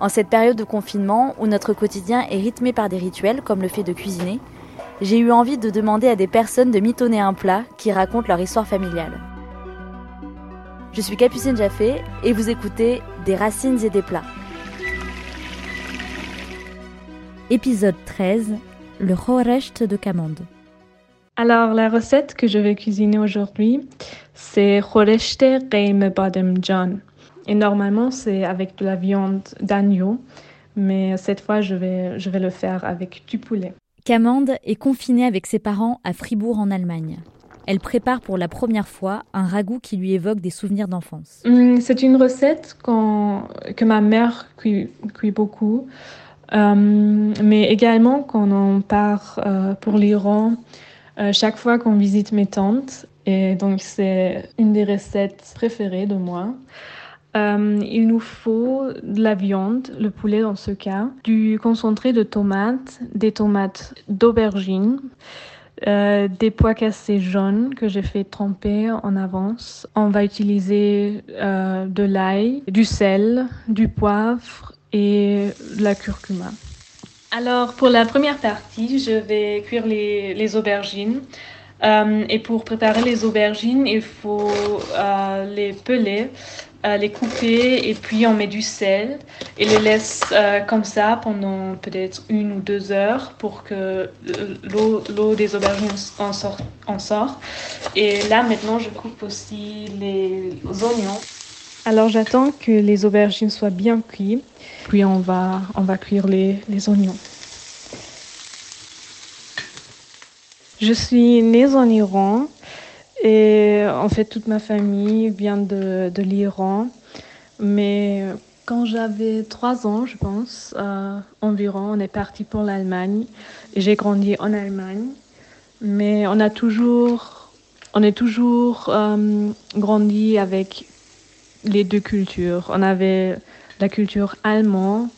En cette période de confinement où notre quotidien est rythmé par des rituels comme le fait de cuisiner, j'ai eu envie de demander à des personnes de mitonner un plat qui raconte leur histoire familiale. Je suis Capucine Jaffé et vous écoutez Des racines et des plats. Épisode 13 Le Khorecht de Kamande. Alors, la recette que je vais cuisiner aujourd'hui, c'est Khorecht Qeim Bademjan. Et normalement, c'est avec de la viande d'agneau, mais cette fois, je vais, je vais le faire avec du poulet. Camande est confinée avec ses parents à Fribourg en Allemagne. Elle prépare pour la première fois un ragoût qui lui évoque des souvenirs d'enfance. Hum, c'est une recette que ma mère cuit, beaucoup, hum, mais également quand on part euh, pour l'Iran, euh, chaque fois qu'on visite mes tantes. Et donc c'est une des recettes préférées de moi. Euh, il nous faut de la viande, le poulet dans ce cas, du concentré de tomates, des tomates d'aubergine, euh, des pois cassés jaunes que j'ai fait tremper en avance. On va utiliser euh, de l'ail, du sel, du poivre et de la curcuma. Alors pour la première partie, je vais cuire les, les aubergines. et pour préparer les aubergines, il faut les peler les couper et puis on met du sel et les laisse euh, comme ça pendant peut-être une ou deux heures pour que l'eau des aubergines en sort, en sort. Et là maintenant je coupe aussi les oignons. Alors j'attends que les aubergines soient bien cuites, puis on va, on va cuire les, les oignons. Je suis née en Iran et en fait, toute ma famille vient de, l'Iran. Mais quand j'avais trois ans, je pense, euh, environ, on est parti pour l'Allemagne. Et j'ai grandi en Allemagne. Mais on a toujours, on est toujours euh, grandi avec les deux cultures. On avait la culture allemande.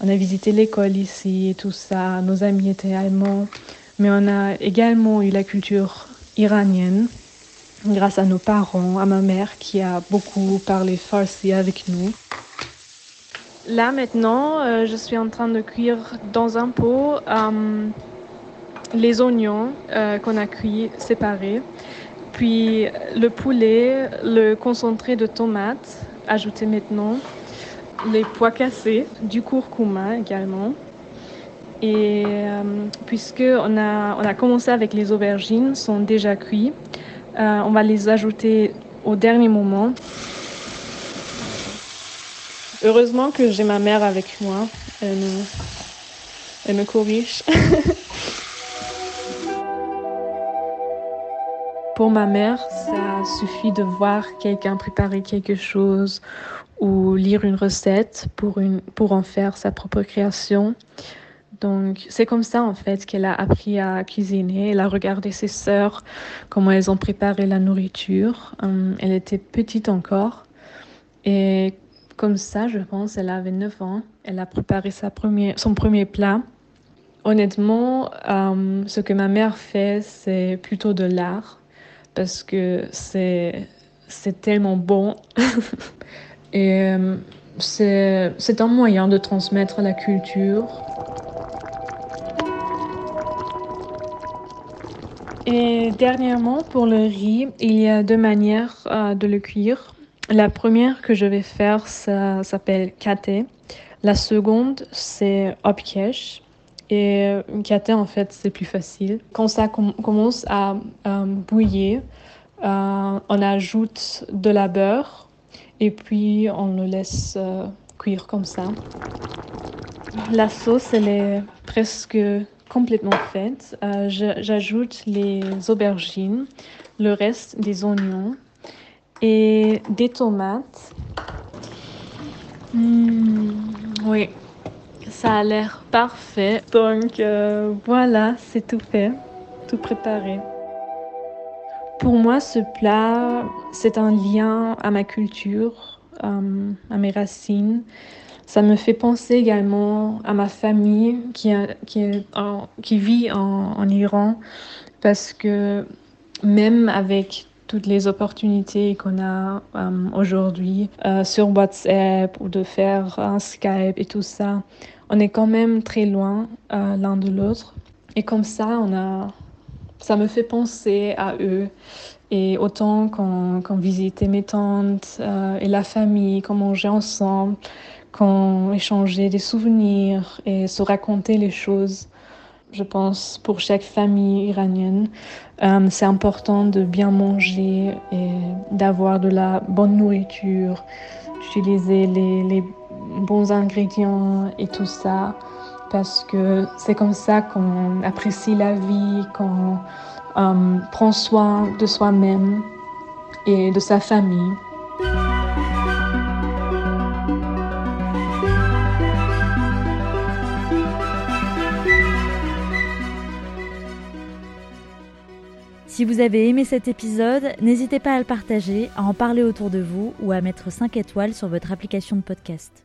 On a visité l'école ici et tout ça. Nos amis étaient allemands. Mais on a également eu la culture iranienne grâce à nos parents, à ma mère qui a beaucoup parlé farsi avec nous. Là maintenant, euh, je suis en train de cuire dans un pot euh, les oignons euh, qu'on a cuits séparés, puis le poulet, le concentré de tomates ajouté maintenant, les pois cassés, du curcuma également. Et puisque on a, on a commencé avec les aubergines, sont déjà cuits, euh, on va les ajouter au dernier moment. Heureusement que j'ai ma mère avec moi. Elle me, elle me corrige. Pour ma mère, ça suffit de voir quelqu'un préparer quelque chose ou lire une recette pour, en faire sa propre création. Donc, c'est comme ça, en fait, qu'elle a appris à cuisiner. Elle a regardé ses sœurs, comment elles ont préparé la nourriture. Hum, elle était petite encore. Et comme ça, je pense, elle avait 9 ans. Elle a préparé sa première, son premier plat. Honnêtement, hum, ce que ma mère fait, c'est plutôt de l'art parce que c'est, c'est tellement bon. Et hum, c'est, c'est un moyen de transmettre la culture Et dernièrement, pour le riz, il y a deux manières euh, de le cuire. La première que je vais faire, ça s'appelle kate. La seconde, c'est opkesh. Et kate, en fait, c'est plus facile. Quand ça commence à bouillir, euh, on ajoute de la beurre et puis on le laisse euh, cuire comme ça. La sauce, elle est presque complètement faite. Euh, j'ajoute les aubergines, le reste des oignons et des tomates. Hmm, Oui, ça a l'air parfait. Donc euh, voilà, c'est tout fait, tout préparé. Pour moi, ce plat, c'est un lien à ma culture, euh, à mes racines. Ça me fait penser également à ma famille qui, qui, qui vit en, en, Iran parce que même avec toutes les opportunités qu'on a euh, aujourd'hui euh, sur WhatsApp ou de faire un Skype et tout ça, on est quand même très loin euh, l'un de l'autre. Et comme ça, on a, ça me fait penser à eux. Et autant qu'on visitait mes tantes et la famille, qu'on mangeait ensemble, qu'on échangeait des souvenirs et se racontait les choses je pense, pour chaque famille iranienne. Euh, c'est important de bien manger et d'avoir de la bonne nourriture, d'utiliser les, bons ingrédients et tout ça, parce que c'est comme ça qu'on apprécie la vie, qu'on euh, prend soin de soi-même et de sa famille. Si vous avez aimé cet épisode, n'hésitez pas à le partager, à en parler autour de vous ou à mettre 5 étoiles sur votre application de podcast.